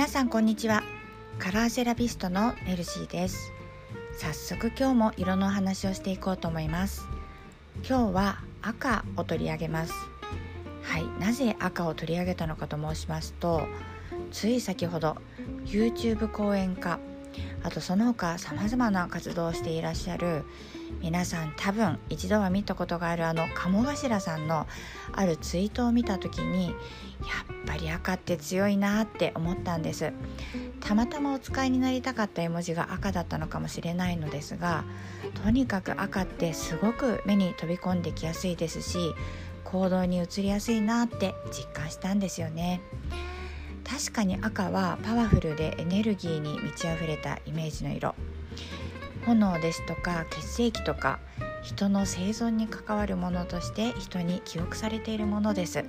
皆さんこんにちは。カラーセラピストのメルシーです。早速今日も色のお話をしていこうと思います。今日は赤を取り上げます。はいなぜ赤を取り上げたのかと申しますとつい先ほど YouTube 講演家あとその他さまざまな活動をしていらっしゃる皆さん多分一度は見たことがあるあの鴨頭さんのあるツイートを見た時にやっぱり赤って強いなって思ったんですたまたまお使いになりたかった絵文字が赤だったのかもしれないのですがとにかく赤ってすごく目に飛び込んできやすいですし行動に移りやすいなって実感したんですよね。確かに赤はパワフルでエネルギーに満ち溢れたイメージの色。炎ですとか血液とか人の生存に関わるものとして人に記憶されているものです。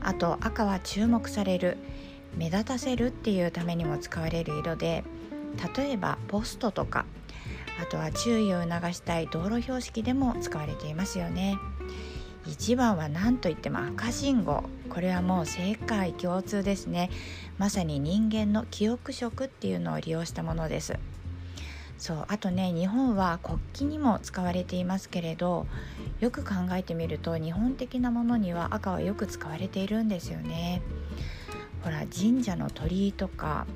あと赤は注目される目立たせるっていうためにも使われる色で例えばポストとかあとは注意を促したい道路標識でも使われていますよね。一番は何といっても赤信号。これはもう世界共通ですね。まさに人間の記憶色っていうのを利用したものです。そうあとね日本は国旗にも使われていますけれどよく考えてみると日本的なものには赤はよく使われているんですよね。ほら神社の鳥居とか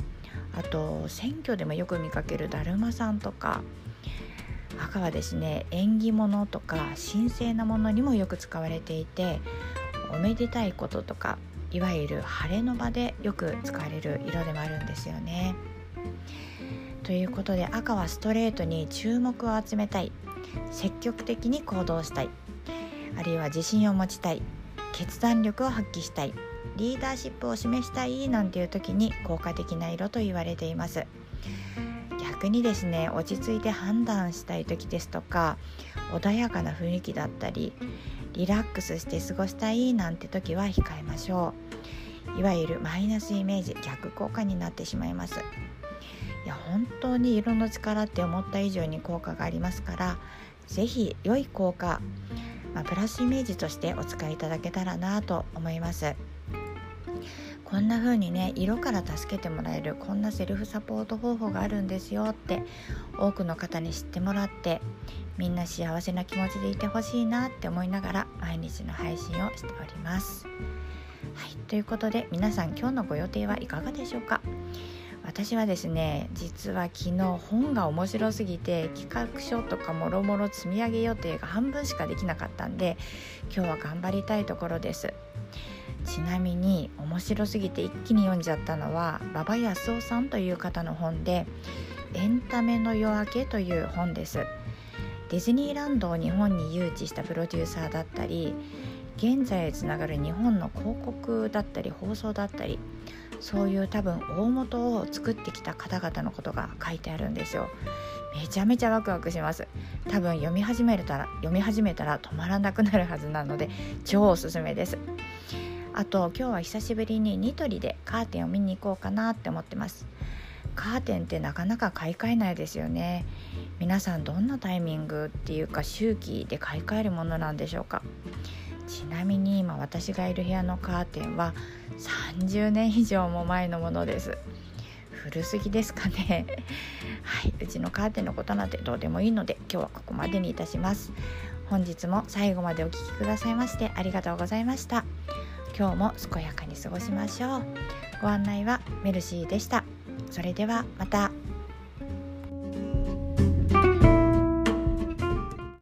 あと選挙でもよく見かけるだるまさんとか赤はですね縁起物とか神聖なものにもよく使われていておめでたいこととかいわゆる晴れの場でよく使われる色でもあるんですよね。ということで赤はストレートに注目を集めたい。積極的に行動したい。あるいは自信を持ちたい。決断力を発揮したい。リーダーシップを示したいなんていう時に効果的な色と言われています。逆にですね落ち着いて判断したい時ですとか穏やかな雰囲気だったりリラックスして過ごしたいなんて時は控えましょう。いわゆるマイナスイメージ逆効果になってしまいます。いや本当に色の力って思った以上に効果がありますから是非良い効果、まあ、プラスイメージとしてお使いいただけたらなと思います。こんな風にね色から助けてもらえるこんなセルフサポート方法があるんですよって多くの方に知ってもらってみんな幸せな気持ちでいてほしいなって思いながら毎日の配信をしております。はいということで皆さん今日のご予定はいかがでしょうか？私はですね実は昨日本が面白すぎて企画書とかもろもろ積み上げ予定が半分しかできなかったんで今日は頑張りたいところです。ちなみに面白すぎて一気に読んじゃったのは馬場康夫さんという方の本で「エンタメの夜明け」という本です。ディズニーランドを日本に誘致したプロデューサーだったり現在へつながる日本の広告だったり放送だったりそういう多分大元を作ってきた方々のことが書いてあるんですよ。めちゃめちゃワクワクします。多分読み始めたら読み始めたら止まらなくなるはずなので超おすすめです。あと今日は久しぶりにニトリでカーテンを見に行こうかなって思ってます。カーテンってなかなか買い替えないですよね。皆さんどんなタイミングっていうか周期で買い替えるものなんでしょうか。ちなみに今私がいる部屋のカーテンは30年以上も前のものです。古すぎですかね。はいうちのカーテンのことなんてどうでもいいので今日はここまでにいたします。本日も最後までお聴きくださいましてありがとうございました。今日も健やかに過ごしましょう。ご案内はメルシーでした。それではまた。